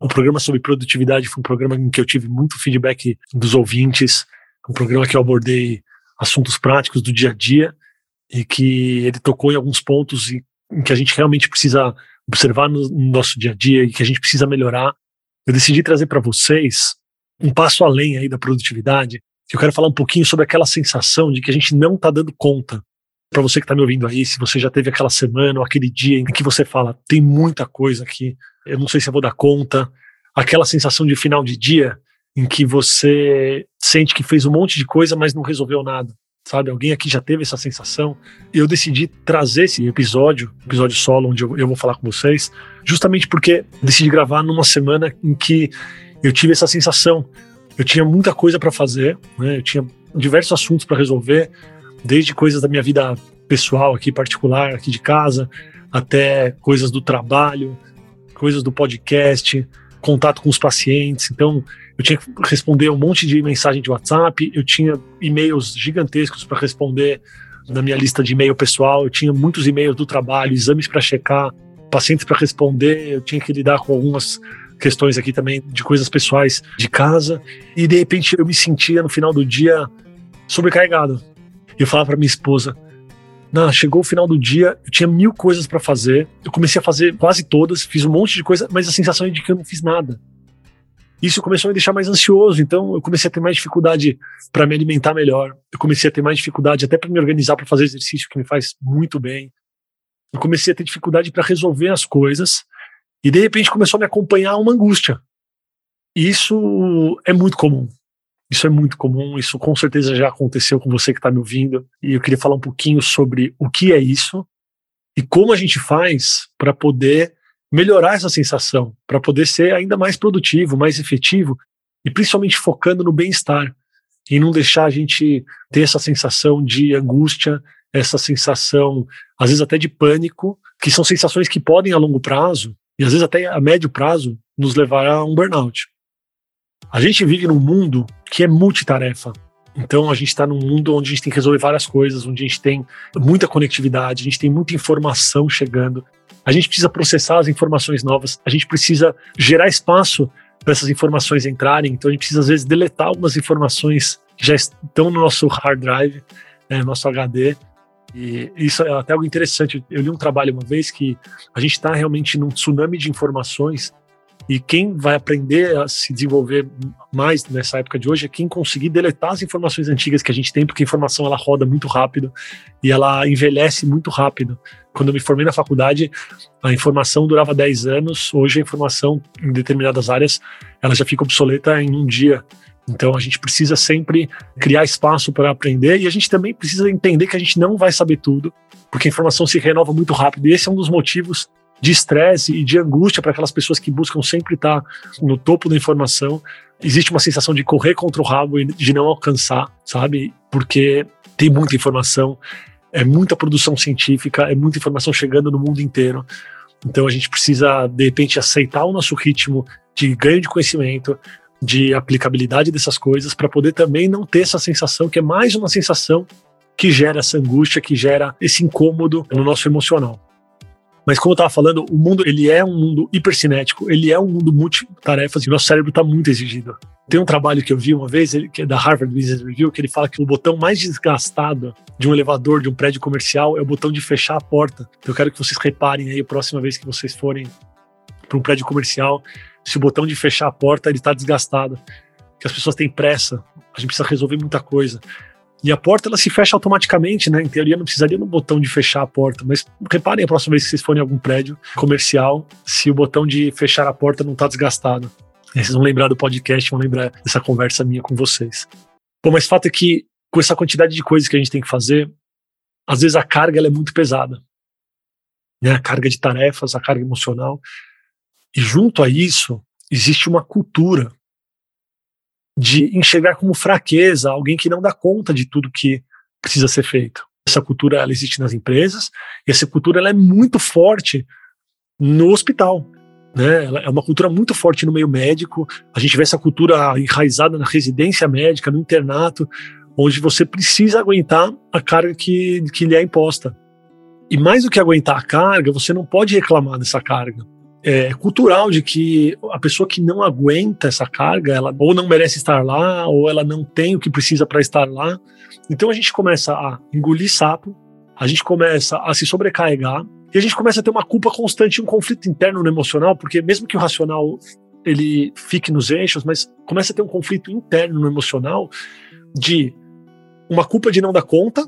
O programa sobre produtividade foi um programa em que eu tive muito feedback dos ouvintes, um programa que eu abordei assuntos práticos do dia a dia e que ele tocou em alguns pontos em, que a gente realmente precisa observar no, no nosso dia a dia e que a gente precisa melhorar. Eu decidi trazer para vocês um passo além aí da produtividade. Eu quero falar um pouquinho sobre aquela sensação de que a gente não está dando conta. Para você que está me ouvindo aí, se você já teve aquela semana ou aquele dia em que você fala, tem muita coisa aqui, eu não sei se eu vou dar conta. Aquela sensação de final de dia em que você sente que fez um monte de coisa, mas não resolveu nada sabe? Alguém aqui já teve essa sensação. Eu decidi trazer esse episódio, episódio solo, onde eu, eu, vou falar com vocês, justamente porque decidi gravar numa semana em que eu tive essa sensação. Eu tinha muita coisa para fazer, né? Eu tinha diversos assuntos para resolver, desde coisas da minha vida pessoal aqui, particular, aqui de casa, até coisas do trabalho, coisas do podcast, contato com os pacientes. Então, eu tinha que responder um monte de mensagem de WhatsApp, eu tinha e-mails gigantescos para responder na minha lista de e-mail pessoal, eu tinha muitos e-mails do trabalho, exames para checar, pacientes para responder, eu tinha que lidar com algumas questões aqui também de coisas pessoais de casa, e de repente eu me sentia no final do dia sobrecarregado. Eu falava para minha esposa: chegou o final do dia, eu tinha mil coisas para fazer, eu comecei a fazer quase todas, fiz um monte de coisa, mas a sensação é de que eu não fiz nada. Isso começou a me deixar mais ansioso, então eu comecei a ter mais dificuldade para me alimentar melhor, eu comecei a ter mais dificuldade até para me organizar para fazer exercício, que me faz muito bem. Eu comecei a ter dificuldade para resolver as coisas, e de repente começou a me acompanhar uma angústia. E isso é muito comum. Isso é muito comum, isso com certeza já aconteceu com você que está me ouvindo. E eu queria falar um pouquinho sobre o que é isso e como a gente faz para poder melhorar essa sensação, para poder ser ainda mais produtivo, mais efetivo e principalmente focando no bem-estar e não deixar a gente ter essa sensação de angústia, essa sensação, às vezes até de pânico, que são sensações que podem a longo prazo e às vezes até a médio prazo nos levar a um burnout. A gente vive num mundo que é multitarefa. Então a gente está num mundo onde a gente tem que resolver várias coisas, onde a gente tem muita conectividade, a gente tem muita informação chegando. A gente precisa processar as informações novas, a gente precisa gerar espaço para essas informações entrarem. Então a gente precisa às vezes deletar algumas informações que já estão no nosso hard drive, né, no nosso HD. E isso é até algo interessante. Eu li um trabalho uma vez que a gente está realmente num tsunami de informações e quem vai aprender a se desenvolver mais nessa época de hoje é quem conseguir deletar as informações antigas que a gente tem, porque a informação ela roda muito rápido e ela envelhece muito rápido. Quando eu me formei na faculdade, a informação durava 10 anos, hoje a informação em determinadas áreas ela já fica obsoleta em um dia. Então a gente precisa sempre criar espaço para aprender e a gente também precisa entender que a gente não vai saber tudo, porque a informação se renova muito rápido. E esse é um dos motivos de estresse e de angústia para aquelas pessoas que buscam sempre estar no topo da informação. Existe uma sensação de correr contra o rabo e de não alcançar, sabe? Porque tem muita informação, é muita produção científica, é muita informação chegando no mundo inteiro. Então a gente precisa, de repente, aceitar o nosso ritmo de ganho de conhecimento, de aplicabilidade dessas coisas, para poder também não ter essa sensação, que é mais uma sensação que gera essa angústia, que gera esse incômodo no nosso emocional. Mas como eu estava falando, o mundo ele é um mundo hipercinético, ele é um mundo multitarefas e nosso cérebro está muito exigido. Tem um trabalho que eu vi uma vez, que é da Harvard Business Review, que ele fala que o botão mais desgastado de um elevador, de um prédio comercial, é o botão de fechar a porta. Então eu quero que vocês reparem aí, a próxima vez que vocês forem para um prédio comercial, se o botão de fechar a porta ele está desgastado, que as pessoas têm pressa, a gente precisa resolver muita coisa. E a porta ela se fecha automaticamente, né? Em teoria não precisaria no botão de fechar a porta, mas reparem a próxima vez que vocês forem em algum prédio comercial, se o botão de fechar a porta não está desgastado. Aí vocês vão lembrar do podcast, vão lembrar dessa conversa minha com vocês. Bom, mas fato é que com essa quantidade de coisas que a gente tem que fazer, às vezes a carga é muito pesada. Né? A carga de tarefas, a carga emocional. E junto a isso, existe uma cultura de enxergar como fraqueza alguém que não dá conta de tudo que precisa ser feito. Essa cultura ela existe nas empresas e essa cultura ela é muito forte no hospital. Né? Ela é uma cultura muito forte no meio médico. A gente vê essa cultura enraizada na residência médica, no internato, onde você precisa aguentar a carga que, que lhe é imposta. E mais do que aguentar a carga, você não pode reclamar dessa carga é, cultural de que a pessoa que não aguenta essa carga, ela ou não merece estar lá, ou ela não tem o que precisa para estar lá. Então a gente começa a engolir sapo, a gente começa a se sobrecarregar e a gente começa a ter uma culpa constante, um conflito interno no emocional, porque mesmo que o racional ele fique nos eixos, mas começa a ter um conflito interno no emocional de uma culpa de não dar conta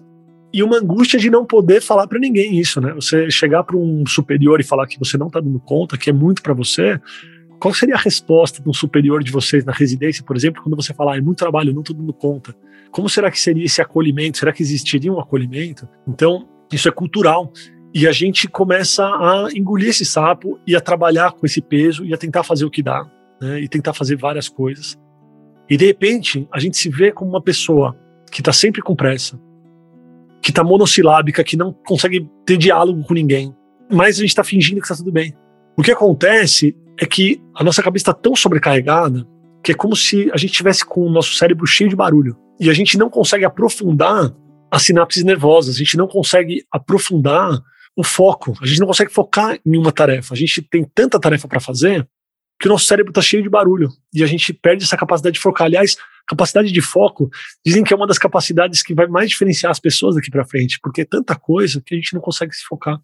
e uma angústia de não poder falar para ninguém isso, né? Você chegar para um superior e falar que você não está dando conta, que é muito para você, qual seria a resposta de um superior de vocês na residência, por exemplo, quando você falar, ah, é muito trabalho, não estou dando conta? Como será que seria esse acolhimento? Será que existiria um acolhimento? Então, isso é cultural. E a gente começa a engolir esse sapo e a trabalhar com esse peso e a tentar fazer o que dá, né? E tentar fazer várias coisas. E de repente, a gente se vê como uma pessoa que está sempre com pressa, que tá monossilábica, que não consegue ter diálogo com ninguém. Mas a gente está fingindo que está tudo bem. O que acontece é que a nossa cabeça está tão sobrecarregada que é como se a gente tivesse com o nosso cérebro cheio de barulho. E a gente não consegue aprofundar as sinapses nervosas, a gente não consegue aprofundar o foco, a gente não consegue focar em uma tarefa. A gente tem tanta tarefa para fazer que o nosso cérebro está cheio de barulho e a gente perde essa capacidade de focar. Aliás, capacidade de foco dizem que é uma das capacidades que vai mais diferenciar as pessoas daqui para frente, porque é tanta coisa que a gente não consegue se focar.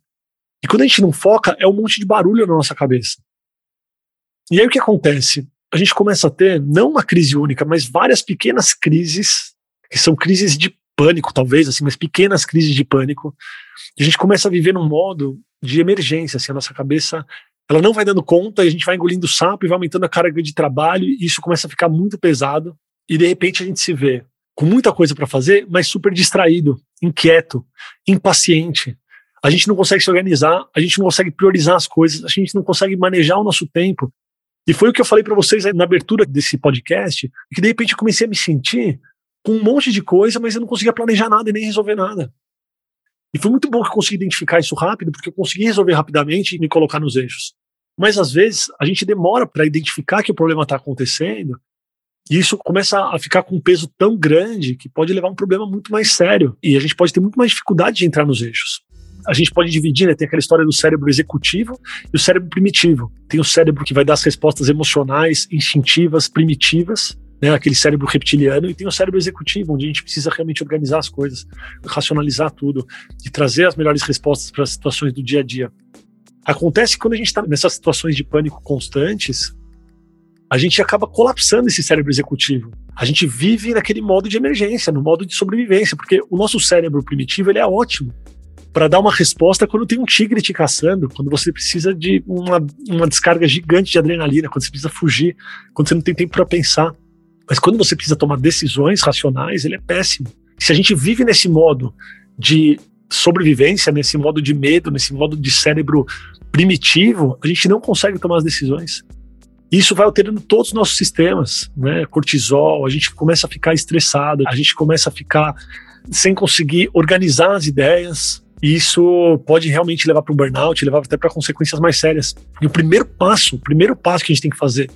E quando a gente não foca, é um monte de barulho na nossa cabeça. E aí o que acontece? A gente começa a ter não uma crise única, mas várias pequenas crises, que são crises de pânico, talvez, assim, mas pequenas crises de pânico. A gente começa a viver num modo de emergência, assim, a nossa cabeça ela não vai dando conta, e a gente vai engolindo sapo e vai aumentando a carga de trabalho, e isso começa a ficar muito pesado, e de repente a gente se vê com muita coisa para fazer, mas super distraído, inquieto, impaciente. A gente não consegue se organizar, a gente não consegue priorizar as coisas, a gente não consegue manejar o nosso tempo. E foi o que eu falei para vocês na abertura desse podcast, que de repente eu comecei a me sentir com um monte de coisa, mas eu não conseguia planejar nada e nem resolver nada. E foi muito bom que eu consegui identificar isso rápido, porque eu consegui resolver rapidamente e me colocar nos eixos. Mas às vezes a gente demora para identificar que o problema está acontecendo, e isso começa a ficar com um peso tão grande que pode levar a um problema muito mais sério. E a gente pode ter muito mais dificuldade de entrar nos eixos. A gente pode dividir, né? Tem aquela história do cérebro executivo e o cérebro primitivo. Tem o cérebro que vai dar as respostas emocionais, instintivas, primitivas, né, aquele cérebro reptiliano, e tem o cérebro executivo, onde a gente precisa realmente organizar as coisas, racionalizar tudo e trazer as melhores respostas para as situações do dia a dia. Acontece que quando a gente está nessas situações de pânico constantes, a gente acaba colapsando esse cérebro executivo. A gente vive naquele modo de emergência, no modo de sobrevivência, porque o nosso cérebro primitivo ele é ótimo para dar uma resposta quando tem um tigre te caçando, quando você precisa de uma, uma descarga gigante de adrenalina, quando você precisa fugir, quando você não tem tempo para pensar. Mas quando você precisa tomar decisões racionais, ele é péssimo. Se a gente vive nesse modo de sobrevivência, nesse modo de medo, nesse modo de cérebro primitivo, a gente não consegue tomar as decisões. Isso vai alterando todos os nossos sistemas, né? Cortisol, a gente começa a ficar estressado, a gente começa a ficar sem conseguir organizar as ideias. E isso pode realmente levar para o burnout, levar até para consequências mais sérias. E o primeiro passo, o primeiro passo que a gente tem que fazer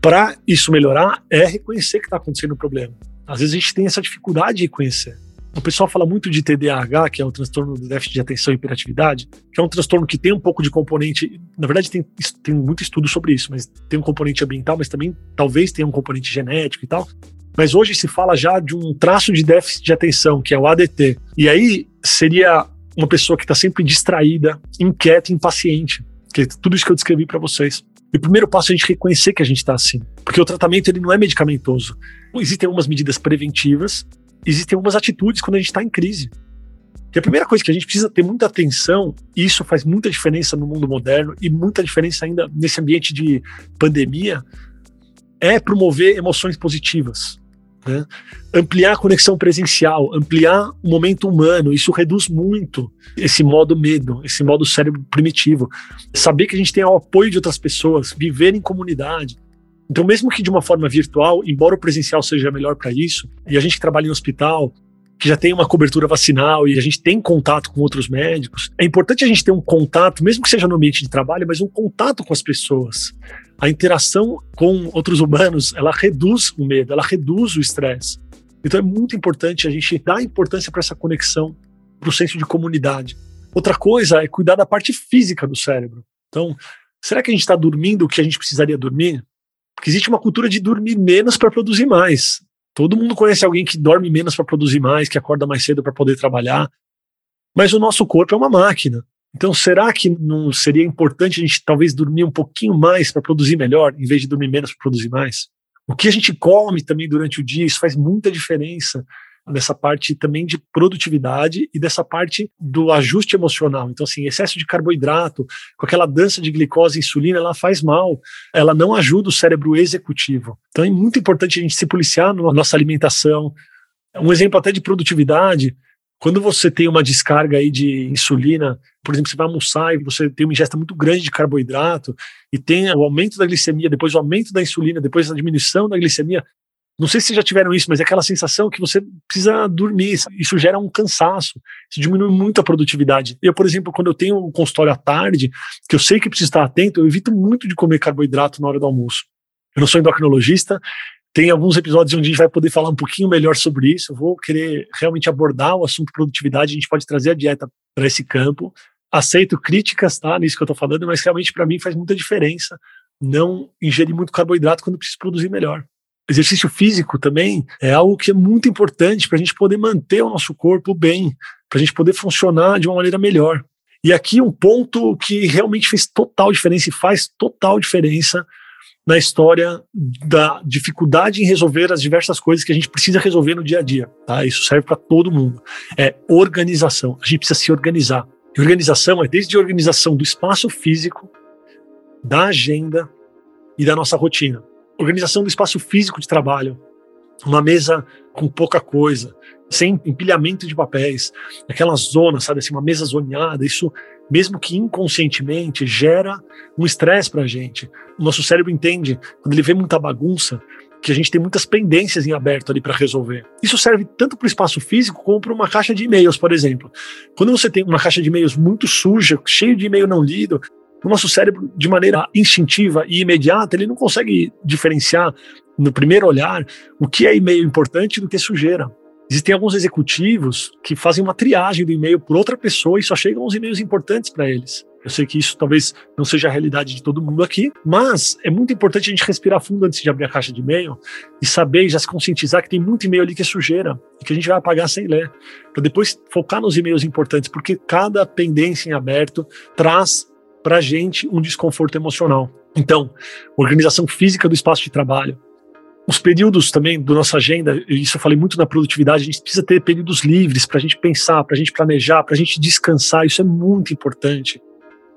para isso melhorar é reconhecer que está acontecendo um problema. Às vezes a gente tem essa dificuldade de reconhecer. O pessoal fala muito de TDAH, que é o transtorno do déficit de atenção e hiperatividade, que é um transtorno que tem um pouco de componente. Na verdade, tem, tem muito estudo sobre isso, mas tem um componente ambiental, mas também talvez tenha um componente genético e tal. Mas hoje se fala já de um traço de déficit de atenção, que é o ADT. E aí seria uma pessoa que está sempre distraída, inquieta, impaciente. Que é tudo isso que eu descrevi para vocês. E o primeiro passo é a gente reconhecer que a gente está assim. Porque o tratamento ele não é medicamentoso. Existem algumas medidas preventivas, existem algumas atitudes quando a gente está em crise. E a primeira coisa que a gente precisa ter muita atenção, e isso faz muita diferença no mundo moderno e muita diferença ainda nesse ambiente de pandemia, é promover emoções positivas. Né? Ampliar a conexão presencial, ampliar o momento humano, isso reduz muito esse modo medo, esse modo cérebro primitivo. Saber que a gente tem o apoio de outras pessoas, viver em comunidade, Então, mesmo que de uma forma virtual, embora o presencial seja melhor para isso, e a gente que trabalha em hospital, que já tem uma cobertura vacinal e a gente tem contato com outros médicos, é importante a gente ter um contato, mesmo que seja no ambiente de trabalho, mas um contato com as pessoas. A interação com outros humanos, ela reduz o medo, ela reduz o estresse. Então é muito importante a gente dar importância para essa conexão, para o senso de comunidade. Outra coisa é cuidar da parte física do cérebro. Então, será que a gente está dormindo o que a gente precisaria dormir? Porque existe uma cultura de dormir menos para produzir mais. Todo mundo conhece alguém que dorme menos para produzir mais, que acorda mais cedo para poder trabalhar. Mas o nosso corpo é uma máquina. Então, será que não seria importante a gente talvez dormir um pouquinho mais para produzir melhor, em vez de dormir menos para produzir mais? O que a gente come também durante o dia, isso faz muita diferença dessa parte também de produtividade e dessa parte do ajuste emocional. Então, assim, excesso de carboidrato, com aquela dança de glicose e insulina, ela faz mal, ela não ajuda o cérebro executivo. Então, é muito importante a gente se policiar na nossa alimentação. Um exemplo até de produtividade, quando você tem uma descarga aí de insulina, por exemplo, você vai almoçar e você tem uma ingesta muito grande de carboidrato e tem o aumento da glicemia, depois o aumento da insulina, depois a diminuição da glicemia, não sei se vocês já tiveram isso, mas é aquela sensação que você precisa dormir. Isso gera um cansaço, isso diminui muito a produtividade. Eu, por exemplo, quando eu tenho um consultório à tarde, que eu sei que preciso estar atento, eu evito muito de comer carboidrato na hora do almoço. Eu não sou endocrinologista, tem alguns episódios onde a gente vai poder falar um pouquinho melhor sobre isso. Eu vou querer realmente abordar o assunto produtividade, a gente pode trazer a dieta para esse campo. Aceito críticas, tá, nisso que eu estou falando, mas realmente para mim faz muita diferença não ingerir muito carboidrato quando preciso produzir melhor exercício físico também é algo que é muito importante para a gente poder manter o nosso corpo bem, para a gente poder funcionar de uma maneira melhor. E aqui um ponto que realmente fez total diferença e faz total diferença na história da dificuldade em resolver as diversas coisas que a gente precisa resolver no dia a dia. Tá? Isso serve para todo mundo. É organização. A gente precisa se organizar. E organização é desde a organização do espaço físico, da agenda e da nossa rotina organização do espaço físico de trabalho, uma mesa com pouca coisa, sem empilhamento de papéis, aquela zona, sabe assim, uma mesa zoneada, isso, mesmo que inconscientemente, gera um estresse para a gente. O nosso cérebro entende, quando ele vê muita bagunça, que a gente tem muitas pendências em aberto ali para resolver. Isso serve tanto para o espaço físico como para uma caixa de e-mails, por exemplo. Quando você tem uma caixa de e-mails muito suja, cheio de e-mail não lido, o nosso cérebro, de maneira instintiva e imediata, ele não consegue diferenciar no primeiro olhar o que é e-mail importante do que sujeira. Existem alguns executivos que fazem uma triagem do e-mail por outra pessoa e só chegam os e-mails importantes para eles. Eu sei que isso talvez não seja a realidade de todo mundo aqui, mas é muito importante a gente respirar fundo antes de abrir a caixa de e-mail e saber e já se conscientizar que tem muito e-mail ali que é sujeira e que a gente vai apagar sem ler, para depois focar nos e-mails importantes, porque cada pendência em aberto traz para a gente um desconforto emocional. Então, organização física do espaço de trabalho. Os períodos também da nossa agenda, isso eu falei muito na produtividade, a gente precisa ter períodos livres para a gente pensar, para a gente planejar, para a gente descansar, isso é muito importante.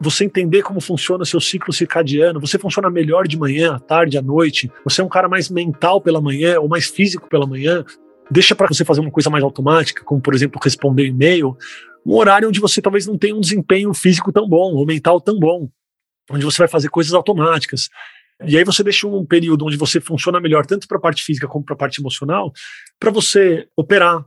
Você entender como funciona seu ciclo circadiano, você funciona melhor de manhã, à tarde, à noite, você é um cara mais mental pela manhã ou mais físico pela manhã, deixa para você fazer uma coisa mais automática, como por exemplo responder e-mail, um horário onde você talvez não tenha um desempenho físico tão bom, ou mental tão bom, onde você vai fazer coisas automáticas. E aí você deixa um período onde você funciona melhor, tanto para a parte física como para a parte emocional, para você operar,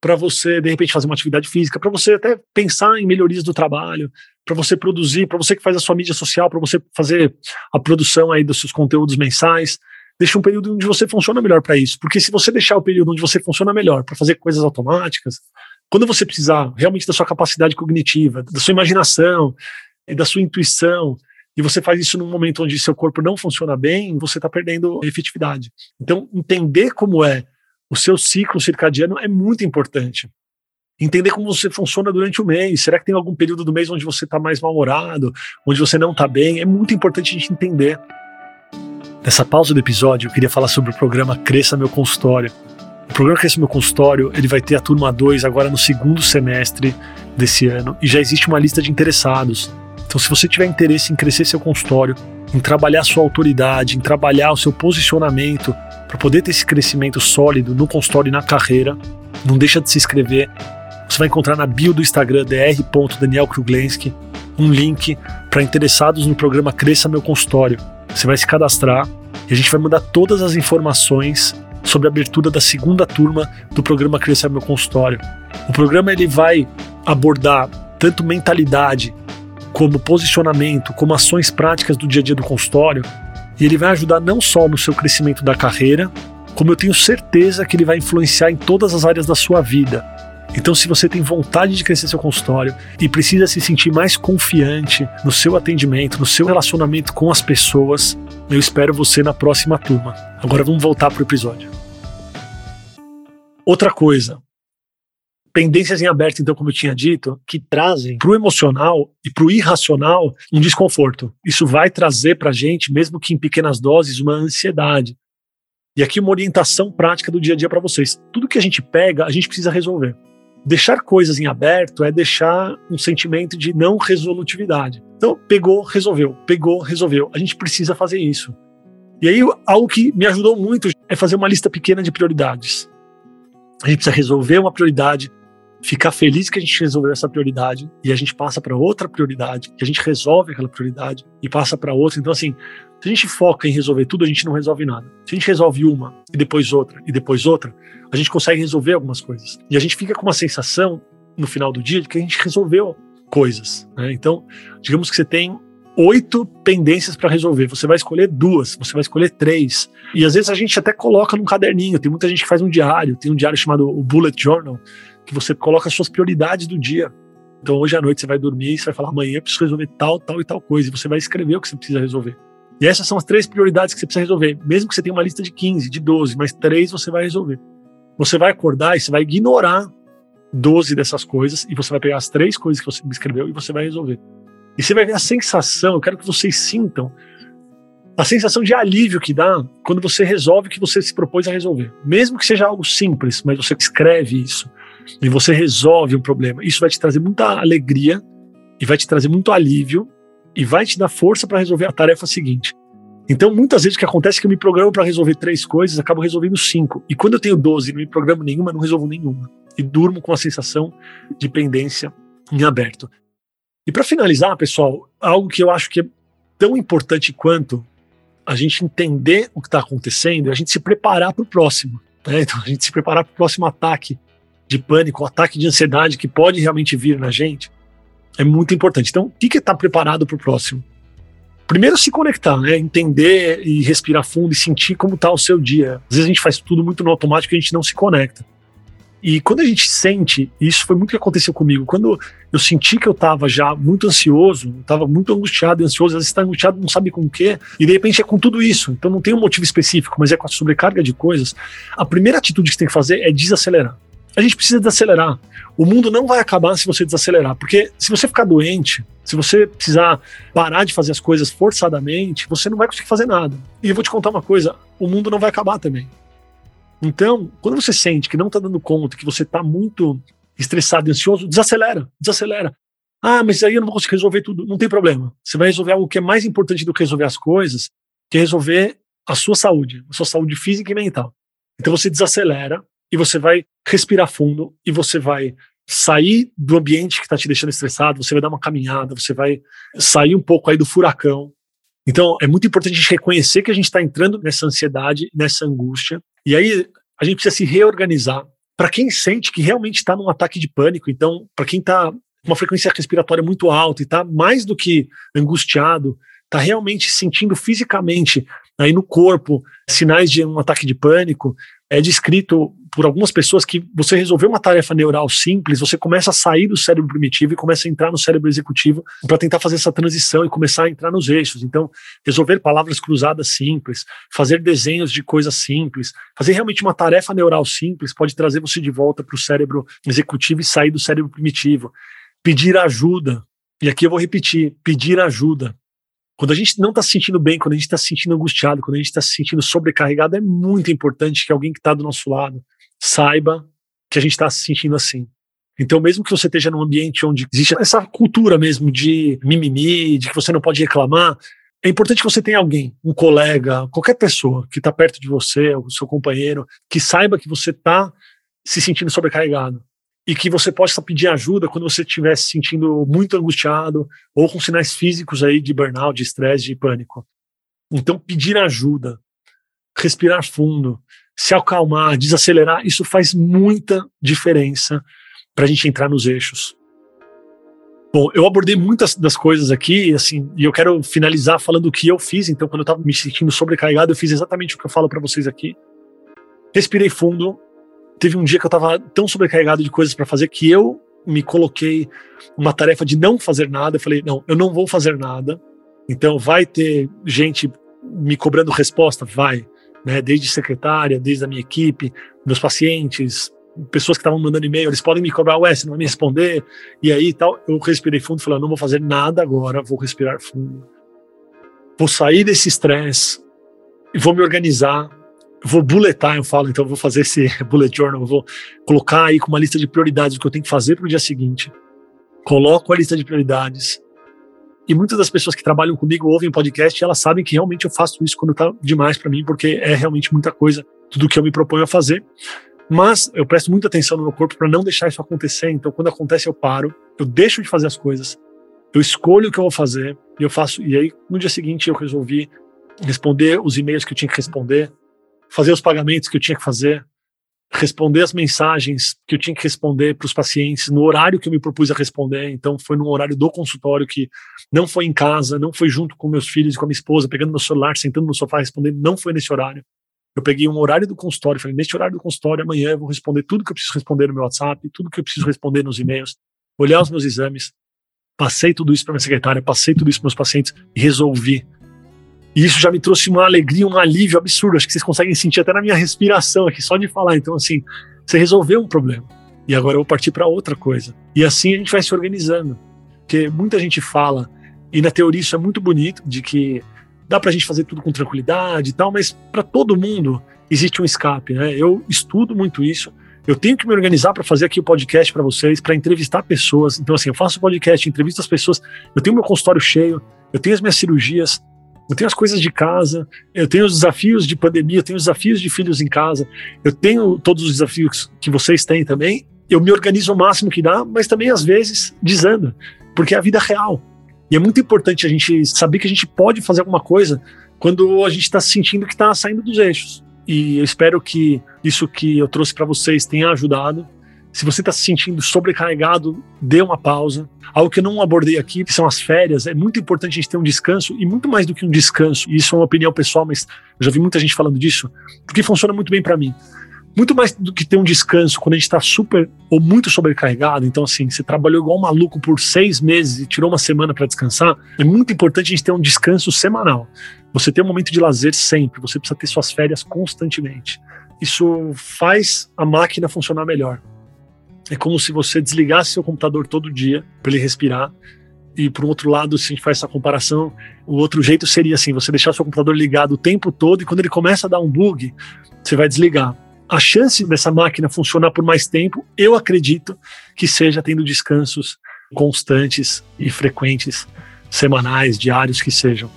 para você, de repente, fazer uma atividade física, para você até pensar em melhorias do trabalho, para você produzir, para você que faz a sua mídia social, para você fazer a produção aí dos seus conteúdos mensais. Deixa um período onde você funciona melhor para isso. Porque se você deixar o período onde você funciona melhor para fazer coisas automáticas, quando você precisar realmente da sua capacidade cognitiva, da sua imaginação e da sua intuição, e você faz isso num momento onde seu corpo não funciona bem, você está perdendo efetividade. Então, entender como é o seu ciclo circadiano é muito importante. Entender como você funciona durante o mês. Será que tem algum período do mês onde você está mais mal-humorado, onde você não está bem? É muito importante a gente entender. Nessa pausa do episódio, eu queria falar sobre o programa Cresça Meu Consultório o programa Cresce Meu Consultório ele vai ter a turma 2 agora no segundo semestre desse ano e já existe uma lista de interessados. Então, se você tiver interesse em crescer seu consultório, em trabalhar sua autoridade, em trabalhar o seu posicionamento para poder ter esse crescimento sólido no consultório e na carreira, não deixa de se inscrever. Você vai encontrar na bio do Instagram dr.danielkruglenski um link para interessados no programa Cresça Meu Consultório. Você vai se cadastrar E a gente vai mandar todas as informações sobre a abertura da segunda turma do programa Crescer Meu Consultório. O programa ele vai abordar tanto mentalidade, como posicionamento, como ações práticas do dia a dia do consultório, e ele vai ajudar não só no seu crescimento da carreira, como eu tenho certeza que ele vai influenciar em todas as áreas da sua vida. Então, se você tem vontade de crescer seu consultório e precisa se sentir mais confiante no seu atendimento, no seu relacionamento com as pessoas, eu espero você na próxima turma. Agora vamos voltar para o episódio. Outra coisa, pendências em aberto, então, como eu tinha dito, que trazem para o emocional e para o irracional um desconforto. Isso vai trazer para a gente, mesmo que em pequenas doses, uma ansiedade. E aqui uma orientação prática do dia a dia para vocês. Tudo que a gente pega, a gente precisa resolver. Deixar coisas em aberto é deixar um sentimento de não resolutividade. Então, pegou, resolveu, pegou, resolveu. A gente precisa fazer isso. E aí, algo que me ajudou muito é fazer uma lista pequena de prioridades. A gente precisa resolver uma prioridade, ficar feliz que a gente resolveu essa prioridade e a gente passa para outra prioridade, que a gente resolve aquela prioridade e passa para outra. Então, assim, se a gente foca em resolver tudo, a gente não resolve nada. Se a gente resolve uma e depois outra e depois outra, a gente consegue resolver algumas coisas. E a gente fica com uma sensação no final do dia de que a gente resolveu coisas. Né? Então, digamos que você tem oito pendências para resolver. Você vai escolher duas, você vai escolher três. E às vezes a gente até coloca num caderninho. Tem muita gente que faz um diário, tem um diário chamado o Bullet Journal, que você coloca as suas prioridades do dia. Então hoje à noite você vai dormir e você vai falar amanhã eu preciso resolver tal, tal e tal coisa. E você vai escrever o que você precisa resolver. E essas são as três prioridades que você precisa resolver. Mesmo que você tenha uma lista de 15, de 12, mas três você vai resolver. Você vai acordar e você vai ignorar 12 dessas coisas e você vai pegar as três coisas que você escreveu e você vai resolver. E você vai ver a sensação, eu quero que vocês sintam a sensação de alívio que dá quando você resolve o que você se propôs a resolver. Mesmo que seja algo simples, mas você escreve isso e você resolve um problema. Isso vai te trazer muita alegria e vai te trazer muito alívio e vai te dar força para resolver a tarefa seguinte. Então, muitas vezes o que acontece é que eu me programo para resolver três coisas, acabo resolvendo cinco. E quando eu tenho 12 e não me programo nenhuma, não resolvo nenhuma. E durmo com a sensação de pendência em aberto. E para finalizar, pessoal, algo que eu acho que é tão importante quanto a gente entender o que está acontecendo, é a gente se preparar para o próximo. Né? Então, a gente se preparar para o próximo ataque de pânico, o ataque de ansiedade que pode realmente vir na gente, é muito importante. Então, o que é estar tá preparado para o próximo? Primeiro, se conectar, né? entender e respirar fundo e sentir como está o seu dia. Às vezes a gente faz tudo muito no automático e a gente não se conecta. E quando a gente sente, isso foi muito o que aconteceu comigo, quando eu senti que eu estava já muito ansioso, estava muito angustiado e ansioso, às vezes está angustiado, não sabe com o quê, e de repente é com tudo isso, então não tem um motivo específico, mas é com a sobrecarga de coisas, a primeira atitude que você tem que fazer é desacelerar. A gente precisa desacelerar. O mundo não vai acabar se você desacelerar, porque se você ficar doente, se você precisar parar de fazer as coisas forçadamente, você não vai conseguir fazer nada. E eu vou te contar uma coisa: o mundo não vai acabar também. Então, quando você sente que não está dando conta, que você está muito estressado ansioso, desacelera, desacelera. Ah, mas aí eu não vou conseguir resolver tudo. Não tem problema. Você vai resolver algo que é mais importante do que resolver as coisas, que é resolver a sua saúde, a sua saúde física e mental. Então você desacelera e você vai respirar fundo e você vai sair do ambiente que está te deixando estressado, você vai dar uma caminhada, você vai sair um pouco aí do furacão. Então é muito importante a gente reconhecer que a gente está entrando nessa ansiedade, nessa angústia, e aí a gente precisa se reorganizar. Para quem sente que realmente está num ataque de pânico, então, para quem está com uma frequência respiratória muito alta e está mais do que angustiado, está realmente sentindo fisicamente aí no corpo sinais de um ataque de pânico, é descrito por algumas pessoas que você resolveu uma tarefa neural simples, você começa a sair do cérebro primitivo e começa a entrar no cérebro executivo para tentar fazer essa transição e começar a entrar nos eixos. Então, resolver palavras cruzadas simples, fazer desenhos de coisas simples, fazer realmente uma tarefa neural simples pode trazer você de volta para o cérebro executivo e sair do cérebro primitivo. Pedir ajuda, e aqui eu vou repetir: pedir ajuda. Quando a gente não está se sentindo bem, quando a gente está se sentindo angustiado, quando a gente está se sentindo sobrecarregado, é muito importante que alguém que está do nosso lado saiba que a gente está se sentindo assim. Então, mesmo que você esteja num ambiente onde existe essa cultura mesmo de mimimi, de que você não pode reclamar, é importante que você tenha alguém, um colega, qualquer pessoa que está perto de você, o seu companheiro, que saiba que você está se sentindo sobrecarregado e que você possa pedir ajuda quando você estiver se sentindo muito angustiado ou com sinais físicos aí de burnout, de estresse, de pânico. Então, pedir ajuda. respirar fundo, se acalmar, desacelerar, isso faz muita diferença para a gente entrar nos eixos. Bom, eu abordei muitas das coisas aqui, assim, e eu quero finalizar falando o que eu fiz. Então, quando eu estava me sentindo sobrecarregado, eu fiz exatamente o que eu falo para vocês aqui. Respirei fundo. Teve um dia que eu estava tão sobrecarregado de coisas para fazer que eu me coloquei uma tarefa de não fazer nada. Eu falei, não, eu não vou fazer nada. Então, vai ter gente me cobrando resposta? Vai. Né? Desde secretária, desde a minha equipe, meus pacientes, pessoas que estavam mandando e-mail, eles podem me cobrar, ué, você não vai me responder, e aí tal. Eu respirei fundo falei, não vou fazer nada agora, vou respirar fundo. Vou sair desse estresse, vou me organizar, vou bulletar, eu falo, então vou fazer esse bullet journal, vou colocar aí com uma lista de prioridades o que eu tenho que fazer para o dia seguinte. Coloco a lista de prioridades. E muitas das pessoas que trabalham comigo ouvem o podcast, elas sabem que realmente eu faço isso quando tá demais para mim, porque é realmente muita coisa, tudo que eu me proponho a fazer. Mas eu presto muita atenção no meu corpo para não deixar isso acontecer. Então, quando acontece, eu paro, eu deixo de fazer as coisas, eu escolho o que eu vou fazer e eu faço. E aí, no dia seguinte, eu resolvi responder os e-mails que eu tinha que responder, fazer os pagamentos que eu tinha que fazer, responder as mensagens que eu tinha que responder para os pacientes no horário que eu me propus a responder. Então, foi num horário do consultório que não foi em casa, não foi junto com meus filhos e com a minha esposa, pegando meu celular, sentando no sofá respondendo, não foi nesse horário. Eu peguei um horário do consultório, falei, neste horário do consultório, amanhã eu vou responder tudo que eu preciso responder no meu WhatsApp, tudo que eu preciso responder nos e-mails, olhar os meus exames, passei tudo isso para minha secretária, passei tudo isso para meus pacientes e resolvi. E isso já me trouxe uma alegria, um alívio absurdo. Acho que vocês conseguem sentir até na minha respiração aqui, só de falar. Então, assim, você resolveu um problema. E agora eu vou partir para outra coisa. E assim a gente vai se organizando. Porque muita gente fala, e na teoria isso é muito bonito, de que dá para a gente fazer tudo com tranquilidade e tal, mas para todo mundo existe um escape, né? Eu estudo muito isso. Eu tenho que me organizar para fazer aqui o podcast para vocês, para entrevistar pessoas. Então, assim, eu faço podcast, entrevisto as pessoas, eu tenho meu consultório cheio, eu tenho as minhas cirurgias, eu tenho as coisas de casa, eu tenho os desafios de pandemia, eu tenho os desafios de filhos em casa, eu tenho todos os desafios que vocês têm também. Eu me organizo o máximo que dá, mas também às vezes desanda, porque é a vida real. E é muito importante a gente saber que a gente pode fazer alguma coisa quando a gente está sentindo que está saindo dos eixos. E eu espero que isso que eu trouxe para vocês tenha ajudado. Se você está se sentindo sobrecarregado, dê uma pausa. Algo que eu não abordei aqui, que são as férias. É muito importante a gente ter um descanso, e muito mais do que um descanso. Isso é uma opinião pessoal, mas eu já vi muita gente falando disso, porque funciona muito bem para mim muito mais do que ter um descanso quando a gente está super ou muito sobrecarregado. Então, assim, você trabalhou igual um maluco por seis meses e tirou uma semana para descansar. É muito importante a gente ter um descanso semanal. Você ter um momento de lazer sempre. Você precisa ter suas férias constantemente. Isso faz a máquina funcionar melhor. É como se você desligasse seu computador todo dia para ele respirar. E por um outro lado, se a gente faz essa comparação, o outro jeito seria assim: você deixar seu computador ligado o tempo todo e quando ele começa a dar um bug, você vai desligar a chance dessa máquina funcionar por mais tempo, eu acredito que seja tendo descansos constantes e frequentes, semanais, diários que sejam.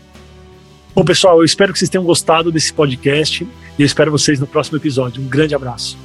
Bom, pessoal, eu espero que vocês tenham gostado desse podcast e eu espero vocês no próximo episódio. Um grande abraço.